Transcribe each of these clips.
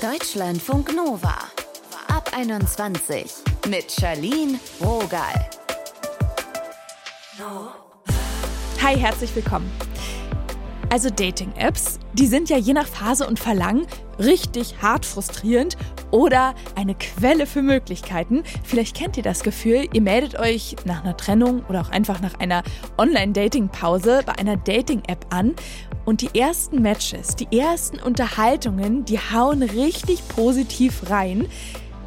Deutschlandfunk Nova. Ab 21 mit Charlene Rogal. Hi, herzlich willkommen. Also Dating-Apps, die sind ja je nach Phase und Verlangen richtig hart frustrierend oder eine Quelle für Möglichkeiten. Vielleicht kennt ihr das Gefühl, ihr meldet euch nach einer Trennung oder auch einfach nach einer Online-Dating-Pause bei einer Dating-App an und die ersten Matches, die ersten Unterhaltungen, die hauen richtig positiv rein.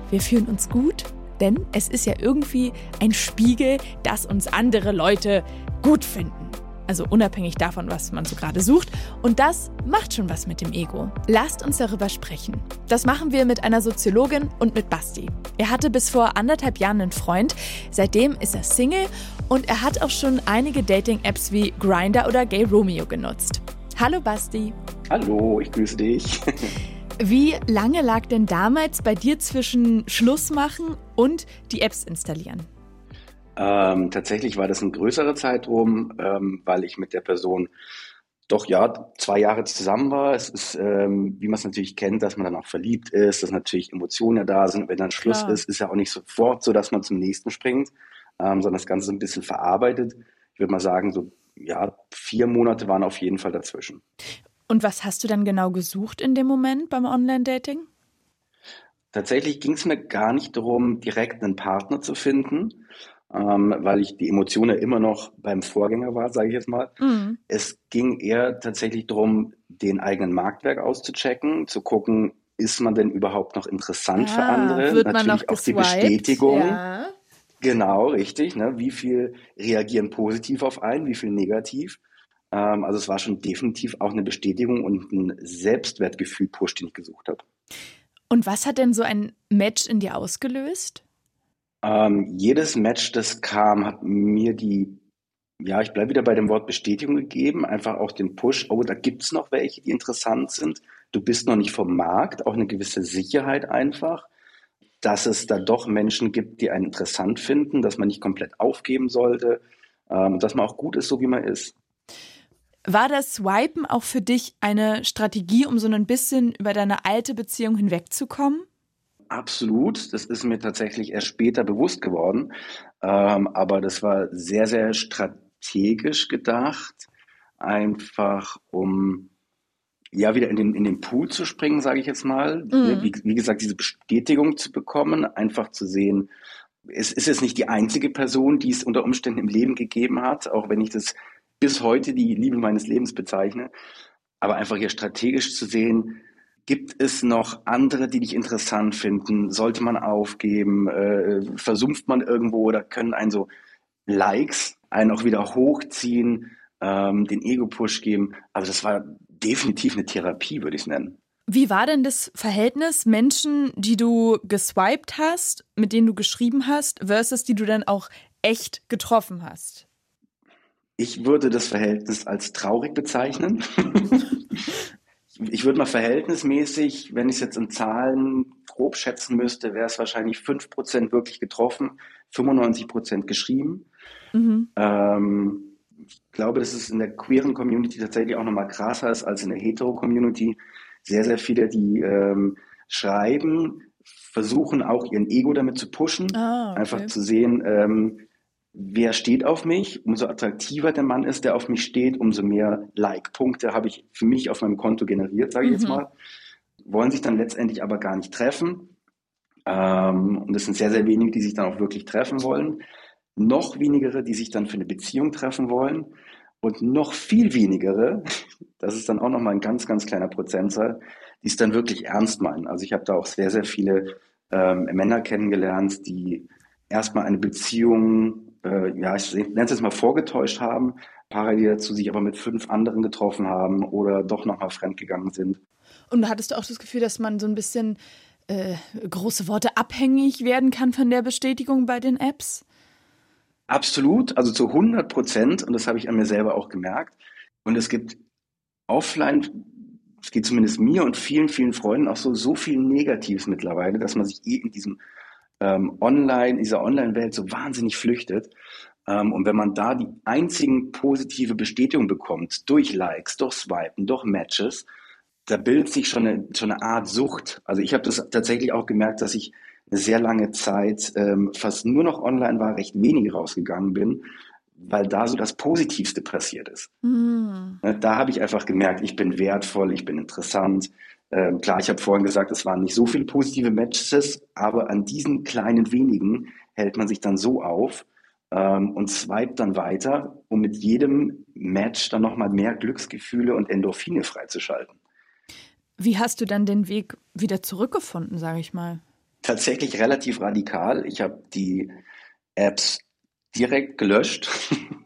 Wir fühlen uns gut, denn es ist ja irgendwie ein Spiegel, dass uns andere Leute gut finden. Also unabhängig davon, was man so gerade sucht. Und das macht schon was mit dem Ego. Lasst uns darüber sprechen. Das machen wir mit einer Soziologin und mit Basti. Er hatte bis vor anderthalb Jahren einen Freund. Seitdem ist er Single und er hat auch schon einige Dating-Apps wie Grinder oder Gay Romeo genutzt. Hallo Basti. Hallo, ich grüße dich. Wie lange lag denn damals bei dir zwischen Schluss machen und die Apps installieren? Ähm, tatsächlich war das ein größerer Zeitraum, ähm, weil ich mit der Person doch ja zwei Jahre zusammen war. Es ist, ähm, wie man es natürlich kennt, dass man dann auch verliebt ist, dass natürlich Emotionen ja da sind. Wenn dann Schluss Klar. ist, ist ja auch nicht sofort so, dass man zum nächsten springt, ähm, sondern das Ganze so ein bisschen verarbeitet. Ich würde mal sagen, so ja, vier Monate waren auf jeden Fall dazwischen. Und was hast du dann genau gesucht in dem Moment beim Online-Dating? Tatsächlich ging es mir gar nicht darum, direkt einen Partner zu finden, ähm, weil ich die Emotionen immer noch beim Vorgänger war, sage ich jetzt mal. Mhm. Es ging eher tatsächlich darum, den eigenen Marktwerk auszuchecken, zu gucken, ist man denn überhaupt noch interessant ah, für andere? Wird Natürlich man noch auch die Bestätigung. Ja. Genau, richtig. Ne? Wie viel reagieren positiv auf einen, wie viel negativ? Ähm, also es war schon definitiv auch eine Bestätigung und ein Selbstwertgefühl-Push, den ich gesucht habe. Und was hat denn so ein Match in dir ausgelöst? Ähm, jedes Match, das kam, hat mir die, ja, ich bleibe wieder bei dem Wort Bestätigung gegeben, einfach auch den Push, oh, da gibt es noch welche, die interessant sind. Du bist noch nicht vom Markt, auch eine gewisse Sicherheit einfach, dass es da doch Menschen gibt, die einen interessant finden, dass man nicht komplett aufgeben sollte, ähm, dass man auch gut ist, so wie man ist. War das Swipen auch für dich eine Strategie, um so ein bisschen über deine alte Beziehung hinwegzukommen? Absolut. Das ist mir tatsächlich erst später bewusst geworden. Ähm, aber das war sehr, sehr strategisch gedacht. Einfach um ja wieder in den, in den Pool zu springen, sage ich jetzt mal. Mhm. Wie, wie, gesagt, diese Bestätigung zu bekommen, einfach zu sehen, es ist jetzt nicht die einzige Person, die es unter Umständen im Leben gegeben hat, auch wenn ich das bis heute die Liebe meines Lebens bezeichne. Aber einfach hier strategisch zu sehen, Gibt es noch andere, die dich interessant finden? Sollte man aufgeben? Äh, versumpft man irgendwo oder können einen so Likes einen auch wieder hochziehen, ähm, den Ego-Push geben? Also das war definitiv eine Therapie, würde ich es nennen. Wie war denn das Verhältnis Menschen, die du geswiped hast, mit denen du geschrieben hast, versus die du dann auch echt getroffen hast? Ich würde das Verhältnis als traurig bezeichnen. ich würde mal verhältnismäßig, wenn ich es jetzt in Zahlen grob schätzen müsste, wäre es wahrscheinlich 5% wirklich getroffen, 95% geschrieben. Mhm. Ähm, ich glaube, dass es in der queeren Community tatsächlich auch nochmal krasser ist als in der hetero-Community. Sehr, sehr viele, die ähm, schreiben, versuchen auch ihren Ego damit zu pushen, ah, okay. einfach zu sehen, ähm, wer steht auf mich, umso attraktiver der Mann ist, der auf mich steht, umso mehr Like-Punkte habe ich für mich auf meinem Konto generiert, sage ich mhm. jetzt mal. Wollen sich dann letztendlich aber gar nicht treffen. Ähm, und es sind sehr, sehr wenige, die sich dann auch wirklich treffen wollen. Noch wenigere, die sich dann für eine Beziehung treffen wollen. Und noch viel wenigere, das ist dann auch nochmal ein ganz, ganz kleiner Prozentzahl, die es dann wirklich ernst meinen. Also ich habe da auch sehr, sehr viele ähm, Männer kennengelernt, die erstmal eine Beziehung äh, ja, ich nenne es jetzt mal vorgetäuscht haben, parallel dazu sich aber mit fünf anderen getroffen haben oder doch nochmal fremdgegangen sind. Und hattest du auch das Gefühl, dass man so ein bisschen äh, große Worte abhängig werden kann von der Bestätigung bei den Apps? Absolut, also zu 100 Prozent und das habe ich an mir selber auch gemerkt. Und es gibt offline, es geht zumindest mir und vielen, vielen Freunden auch so, so viel Negatives mittlerweile, dass man sich eh in diesem ähm, online, in dieser Online-Welt so wahnsinnig flüchtet. Ähm, und wenn man da die einzigen positive Bestätigung bekommt, durch Likes, durch Swipen, durch Matches, da bildet sich schon eine, schon eine Art Sucht. Also ich habe das tatsächlich auch gemerkt, dass ich eine sehr lange Zeit ähm, fast nur noch online war, recht wenig rausgegangen bin, weil da so das Positivste passiert ist. Mm. Da habe ich einfach gemerkt, ich bin wertvoll, ich bin interessant. Ähm, klar, ich habe vorhin gesagt, es waren nicht so viele positive Matches, aber an diesen kleinen wenigen hält man sich dann so auf ähm, und swipet dann weiter, um mit jedem Match dann nochmal mehr Glücksgefühle und Endorphine freizuschalten. Wie hast du dann den Weg wieder zurückgefunden, sage ich mal? Tatsächlich relativ radikal. Ich habe die Apps direkt gelöscht.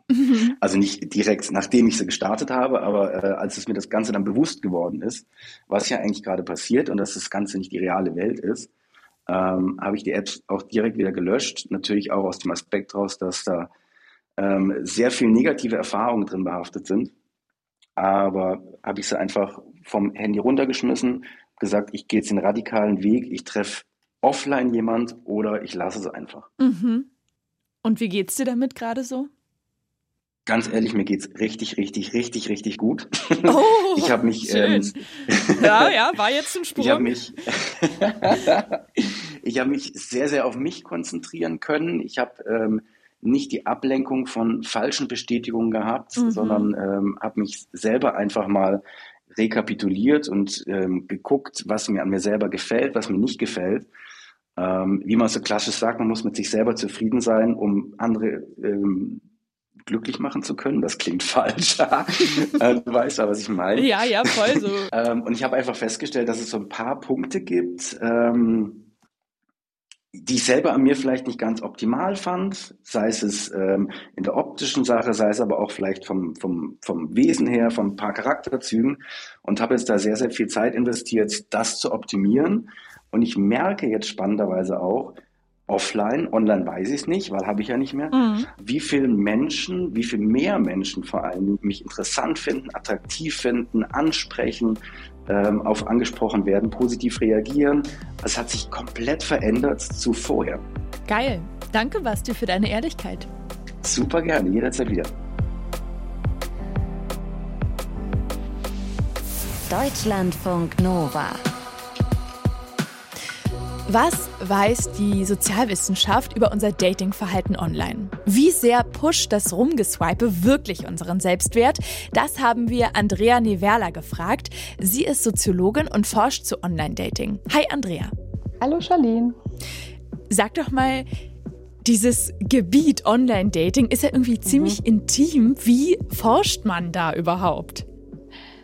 Mhm. Also nicht direkt, nachdem ich sie gestartet habe, aber äh, als es mir das Ganze dann bewusst geworden ist, was ja eigentlich gerade passiert und dass das Ganze nicht die reale Welt ist, ähm, habe ich die Apps auch direkt wieder gelöscht. Natürlich auch aus dem Aspekt raus, dass da ähm, sehr viel negative Erfahrungen drin behaftet sind. Aber habe ich sie einfach vom Handy runtergeschmissen, gesagt, ich gehe jetzt den radikalen Weg, ich treffe offline jemand oder ich lasse es einfach. Mhm. Und wie geht's dir damit gerade so? Ganz ehrlich, mir geht's richtig, richtig, richtig, richtig gut. Oh, ich habe mich. Ähm, ja, ja, war jetzt ein Sprung. Ich habe mich, ich habe mich sehr, sehr auf mich konzentrieren können. Ich habe ähm, nicht die Ablenkung von falschen Bestätigungen gehabt, mhm. sondern ähm, habe mich selber einfach mal rekapituliert und ähm, geguckt, was mir an mir selber gefällt, was mir nicht gefällt. Ähm, wie man so klassisch sagt, man muss mit sich selber zufrieden sein, um andere ähm, glücklich machen zu können. Das klingt falsch. Äh, du weißt aber, was ich meine. Ja, ja, voll so. ähm, und ich habe einfach festgestellt, dass es so ein paar Punkte gibt, ähm, die ich selber an mir vielleicht nicht ganz optimal fand, sei es ähm, in der optischen Sache, sei es aber auch vielleicht vom, vom, vom Wesen her, von ein paar Charakterzügen und habe jetzt da sehr, sehr viel Zeit investiert, das zu optimieren. Und ich merke jetzt spannenderweise auch, offline, online weiß ich es nicht, weil habe ich ja nicht mehr, mhm. wie viele Menschen, wie viel mehr Menschen vor allem mich interessant finden, attraktiv finden, ansprechen, ähm, auf angesprochen werden, positiv reagieren. Es hat sich komplett verändert zu vorher. Geil. Danke, Basti, für deine Ehrlichkeit. Super gerne, jederzeit wieder. Deutschlandfunk Nova. Was weiß die Sozialwissenschaft über unser Datingverhalten online? Wie sehr pusht das Rumgeswipe wirklich unseren Selbstwert? Das haben wir Andrea Neverla gefragt. Sie ist Soziologin und forscht zu Online-Dating. Hi Andrea. Hallo Charlene. Sag doch mal, dieses Gebiet Online-Dating ist ja irgendwie ziemlich mhm. intim. Wie forscht man da überhaupt?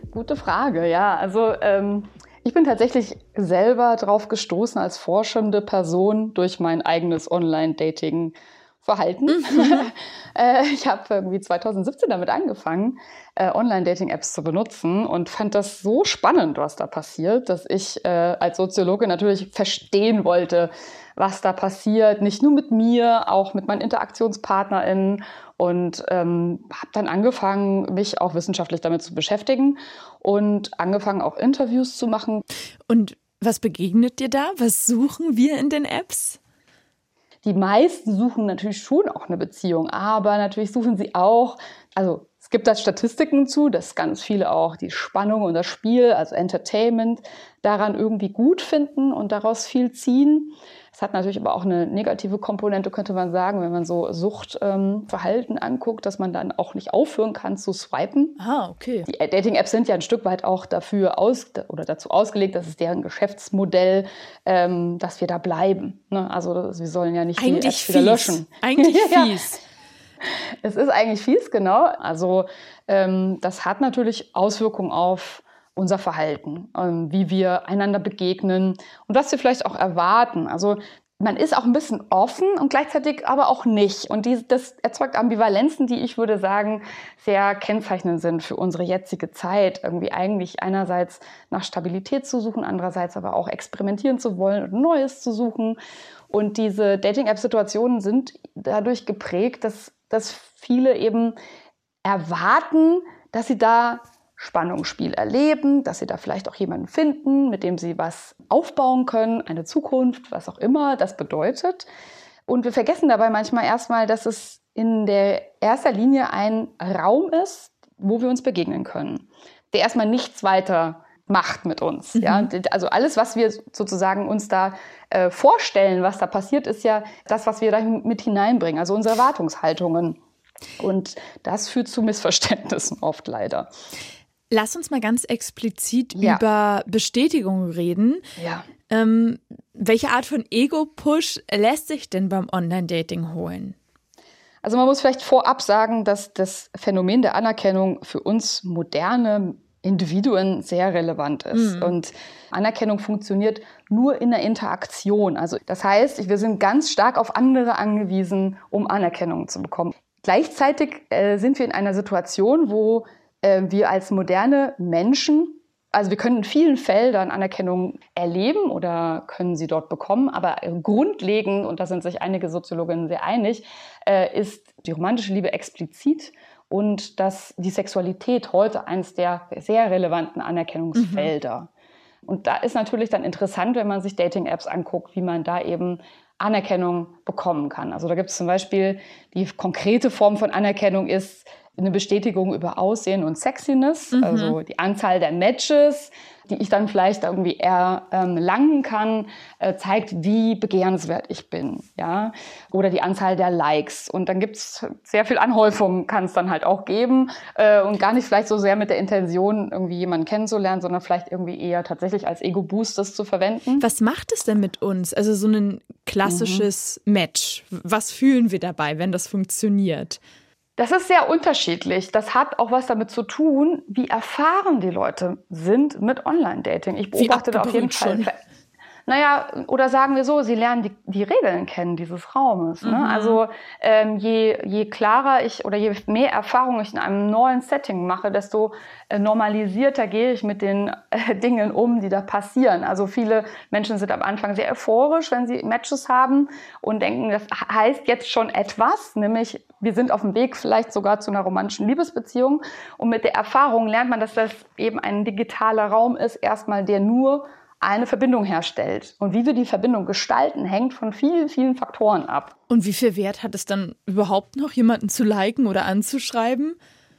Gute Frage, ja. Also ähm, ich bin tatsächlich selber drauf gestoßen als forschende Person durch mein eigenes Online-Dating. Verhalten. Mhm. Äh, ich habe irgendwie 2017 damit angefangen, äh, Online-Dating-Apps zu benutzen und fand das so spannend, was da passiert, dass ich äh, als Soziologe natürlich verstehen wollte, was da passiert, nicht nur mit mir, auch mit meinen InteraktionspartnerInnen und ähm, habe dann angefangen, mich auch wissenschaftlich damit zu beschäftigen und angefangen, auch Interviews zu machen. Und was begegnet dir da? Was suchen wir in den Apps? Die meisten suchen natürlich schon auch eine Beziehung, aber natürlich suchen sie auch, also es gibt da Statistiken zu, dass ganz viele auch die Spannung und das Spiel, also Entertainment, daran irgendwie gut finden und daraus viel ziehen. Es hat natürlich aber auch eine negative Komponente, könnte man sagen, wenn man so Suchtverhalten ähm, anguckt, dass man dann auch nicht aufhören kann zu swipen. Ah, okay. Die Dating-Apps sind ja ein Stück weit auch dafür aus oder dazu ausgelegt, das ist deren Geschäftsmodell, ähm, dass wir da bleiben. Ne? Also wir sollen ja nicht eigentlich die Apps wieder löschen. Eigentlich fies. Es ist eigentlich fies, genau. Also ähm, das hat natürlich Auswirkungen auf unser Verhalten, ähm, wie wir einander begegnen und was wir vielleicht auch erwarten. Also man ist auch ein bisschen offen und gleichzeitig aber auch nicht. Und die, das erzeugt Ambivalenzen, die ich würde sagen, sehr kennzeichnend sind für unsere jetzige Zeit. Irgendwie eigentlich einerseits nach Stabilität zu suchen, andererseits aber auch experimentieren zu wollen und Neues zu suchen. Und diese Dating-App-Situationen sind dadurch geprägt, dass, dass viele eben erwarten, dass sie da Spannungsspiel erleben, dass sie da vielleicht auch jemanden finden, mit dem sie was aufbauen können, eine Zukunft, was auch immer das bedeutet. Und wir vergessen dabei manchmal erstmal, dass es in der erster Linie ein Raum ist, wo wir uns begegnen können, der erstmal nichts weiter macht mit uns. Mhm. Ja? Also alles, was wir sozusagen uns da äh, vorstellen, was da passiert, ist ja das, was wir da mit hineinbringen, also unsere Erwartungshaltungen. Und das führt zu Missverständnissen oft leider. Lass uns mal ganz explizit ja. über Bestätigung reden. Ja. Ähm, welche Art von Ego-Push lässt sich denn beim Online-Dating holen? Also man muss vielleicht vorab sagen, dass das Phänomen der Anerkennung für uns moderne Individuen sehr relevant ist. Mhm. Und Anerkennung funktioniert nur in der Interaktion. Also das heißt, wir sind ganz stark auf andere angewiesen, um Anerkennung zu bekommen. Gleichzeitig äh, sind wir in einer Situation, wo äh, wir als moderne Menschen, also wir können in vielen Feldern Anerkennung erleben oder können sie dort bekommen, aber grundlegend, und da sind sich einige Soziologinnen sehr einig, äh, ist die romantische Liebe explizit und dass die Sexualität heute eines der sehr relevanten Anerkennungsfelder. Mhm. Und da ist natürlich dann interessant, wenn man sich Dating-Apps anguckt, wie man da eben Anerkennung bekommen kann. Also da gibt es zum Beispiel die konkrete Form von Anerkennung ist eine Bestätigung über Aussehen und Sexiness, mhm. also die Anzahl der Matches, die ich dann vielleicht irgendwie erlangen ähm, kann, äh, zeigt, wie begehrenswert ich bin, ja, oder die Anzahl der Likes. Und dann gibt es sehr viel Anhäufung, kann es dann halt auch geben äh, und gar nicht vielleicht so sehr mit der Intention, irgendwie jemanden kennenzulernen, sondern vielleicht irgendwie eher tatsächlich als Ego-Boost das zu verwenden. Was macht es denn mit uns? Also so ein klassisches mhm. Match. Was fühlen wir dabei, wenn das funktioniert? Das ist sehr unterschiedlich. Das hat auch was damit zu tun, wie erfahren die Leute sind mit Online-Dating. Ich beobachte da auf jeden Fall. Schon. Naja, oder sagen wir so, sie lernen die, die Regeln kennen dieses Raumes. Ne? Mhm. Also ähm, je, je klarer ich oder je mehr Erfahrung ich in einem neuen Setting mache, desto äh, normalisierter gehe ich mit den äh, Dingen um, die da passieren. Also viele Menschen sind am Anfang sehr euphorisch, wenn sie Matches haben und denken, das heißt jetzt schon etwas, nämlich wir sind auf dem Weg vielleicht sogar zu einer romantischen Liebesbeziehung. Und mit der Erfahrung lernt man, dass das eben ein digitaler Raum ist, erstmal der nur eine Verbindung herstellt. Und wie wir die Verbindung gestalten, hängt von vielen, vielen Faktoren ab. Und wie viel Wert hat es dann überhaupt noch, jemanden zu liken oder anzuschreiben?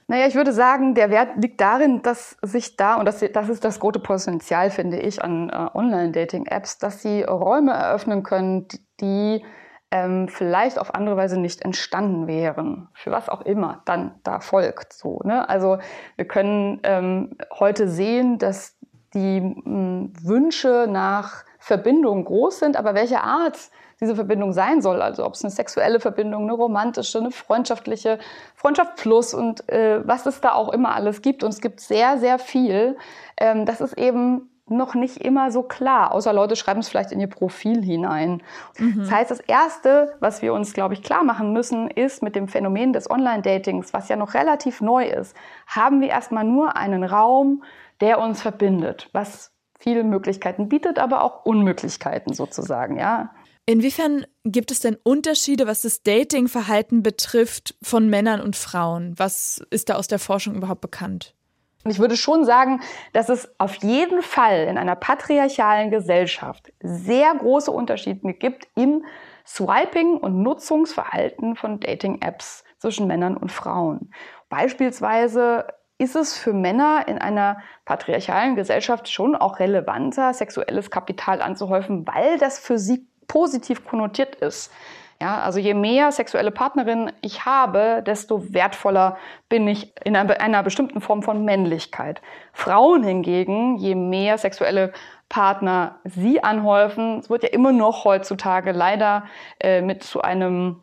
Naja, ich würde sagen, der Wert liegt darin, dass sich da, und das, das ist das große Potenzial, finde ich, an äh, Online-Dating-Apps, dass sie Räume eröffnen können, die ähm, vielleicht auf andere Weise nicht entstanden wären, für was auch immer dann da folgt. So, ne? Also wir können ähm, heute sehen, dass die mh, Wünsche nach Verbindung groß sind, aber welche Art diese Verbindung sein soll, also ob es eine sexuelle Verbindung, eine romantische, eine freundschaftliche, Freundschaft plus und äh, was es da auch immer alles gibt. Und es gibt sehr, sehr viel. Ähm, das ist eben noch nicht immer so klar, außer Leute schreiben es vielleicht in ihr Profil hinein. Mhm. Das heißt, das Erste, was wir uns, glaube ich, klar machen müssen, ist mit dem Phänomen des Online-Datings, was ja noch relativ neu ist, haben wir erstmal nur einen Raum, der uns verbindet, was viele Möglichkeiten bietet, aber auch Unmöglichkeiten sozusagen, ja. Inwiefern gibt es denn Unterschiede, was das Datingverhalten betrifft von Männern und Frauen? Was ist da aus der Forschung überhaupt bekannt? Ich würde schon sagen, dass es auf jeden Fall in einer patriarchalen Gesellschaft sehr große Unterschiede gibt im Swiping und Nutzungsverhalten von Dating-Apps zwischen Männern und Frauen. Beispielsweise ist es für Männer in einer patriarchalen Gesellschaft schon auch relevanter, sexuelles Kapital anzuhäufen, weil das für sie positiv konnotiert ist. Ja, also je mehr sexuelle Partnerinnen ich habe, desto wertvoller bin ich in einer, bestimmten Form von Männlichkeit. Frauen hingegen, je mehr sexuelle Partner sie anhäufen, es wird ja immer noch heutzutage leider äh, mit zu einem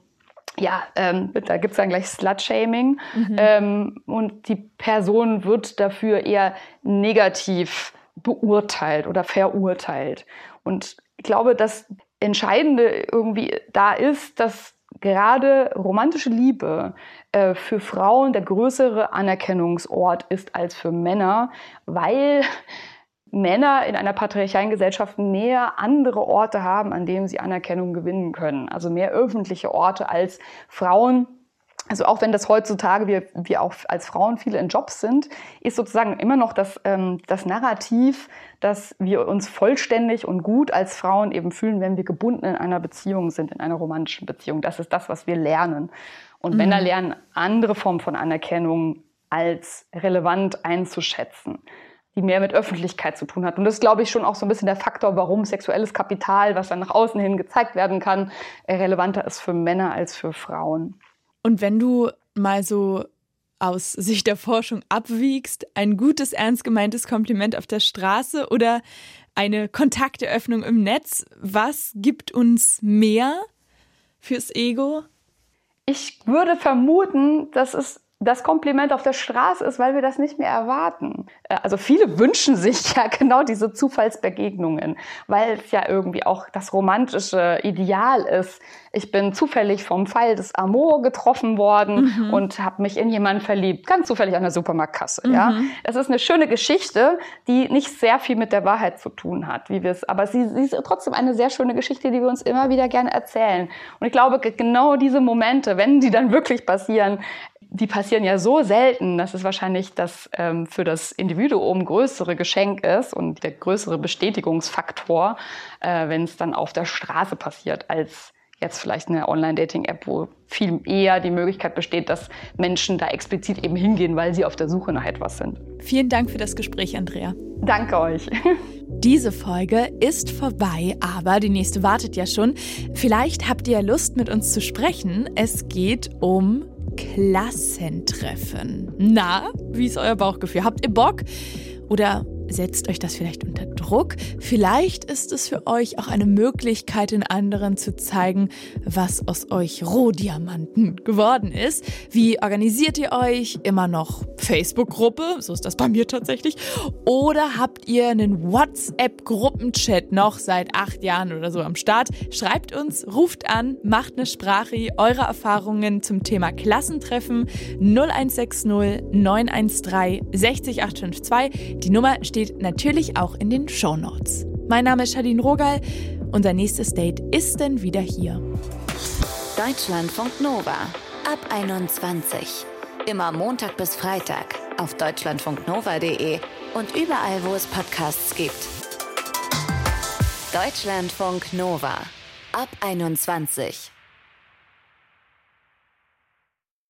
ja, ähm, da gibt es dann gleich Slut-Shaming mhm. ähm, und die Person wird dafür eher negativ beurteilt oder verurteilt. Und ich glaube, das Entscheidende irgendwie da ist, dass gerade romantische Liebe äh, für Frauen der größere Anerkennungsort ist als für Männer, weil Männer in einer patriarchalen Gesellschaft mehr andere Orte haben, an denen sie Anerkennung gewinnen können. Also mehr öffentliche Orte als Frauen. Also auch wenn das heutzutage wir, wir auch als Frauen viele in Jobs sind, ist sozusagen immer noch das, ähm, das Narrativ, dass wir uns vollständig und gut als Frauen eben fühlen, wenn wir gebunden in einer Beziehung sind, in einer romantischen Beziehung. Das ist das, was wir lernen. Und mhm. Männer lernen andere Formen von Anerkennung als relevant einzuschätzen. Die mehr mit Öffentlichkeit zu tun hat. Und das ist, glaube ich, schon auch so ein bisschen der Faktor, warum sexuelles Kapital, was dann nach außen hin gezeigt werden kann, relevanter ist für Männer als für Frauen. Und wenn du mal so aus Sicht der Forschung abwiegst, ein gutes, ernst gemeintes Kompliment auf der Straße oder eine Kontakteröffnung im Netz, was gibt uns mehr fürs Ego? Ich würde vermuten, dass es das Kompliment auf der Straße ist, weil wir das nicht mehr erwarten. Äh, also viele wünschen sich ja genau diese Zufallsbegegnungen, weil es ja irgendwie auch das romantische Ideal ist. Ich bin zufällig vom Pfeil des Amour getroffen worden mhm. und habe mich in jemanden verliebt, ganz zufällig an der Supermarktkasse. Mhm. Ja, das ist eine schöne Geschichte, die nicht sehr viel mit der Wahrheit zu tun hat, wie wir es. Aber sie, sie ist trotzdem eine sehr schöne Geschichte, die wir uns immer wieder gerne erzählen. Und ich glaube, genau diese Momente, wenn die dann wirklich passieren, die passieren ja so selten, dass es wahrscheinlich das ähm, für das Individuum größere Geschenk ist und der größere Bestätigungsfaktor, äh, wenn es dann auf der Straße passiert, als jetzt vielleicht eine Online-Dating-App, wo viel eher die Möglichkeit besteht, dass Menschen da explizit eben hingehen, weil sie auf der Suche nach etwas sind. Vielen Dank für das Gespräch, Andrea. Danke euch. Diese Folge ist vorbei, aber die nächste wartet ja schon. Vielleicht habt ihr Lust, mit uns zu sprechen. Es geht um Klassentreffen. Na, wie ist euer Bauchgefühl? Habt ihr Bock? Oder setzt euch das vielleicht unter Druck? Vielleicht ist es für euch auch eine Möglichkeit, den anderen zu zeigen, was aus euch Rohdiamanten geworden ist. Wie organisiert ihr euch? Immer noch Facebook-Gruppe? So ist das bei mir tatsächlich. Oder habt ihr einen WhatsApp-Gruppenchat noch seit acht Jahren oder so am Start? Schreibt uns, ruft an, macht eine Sprache, eure Erfahrungen zum Thema Klassentreffen 0160 913 60852. Die Nummer steht natürlich auch in den Show. Mein Name ist Charlene Rogal. Unser nächstes Date ist denn wieder hier. Deutschlandfunk Nova ab 21. Immer Montag bis Freitag auf deutschlandfunknova.de und überall, wo es Podcasts gibt. Deutschlandfunk Nova ab 21.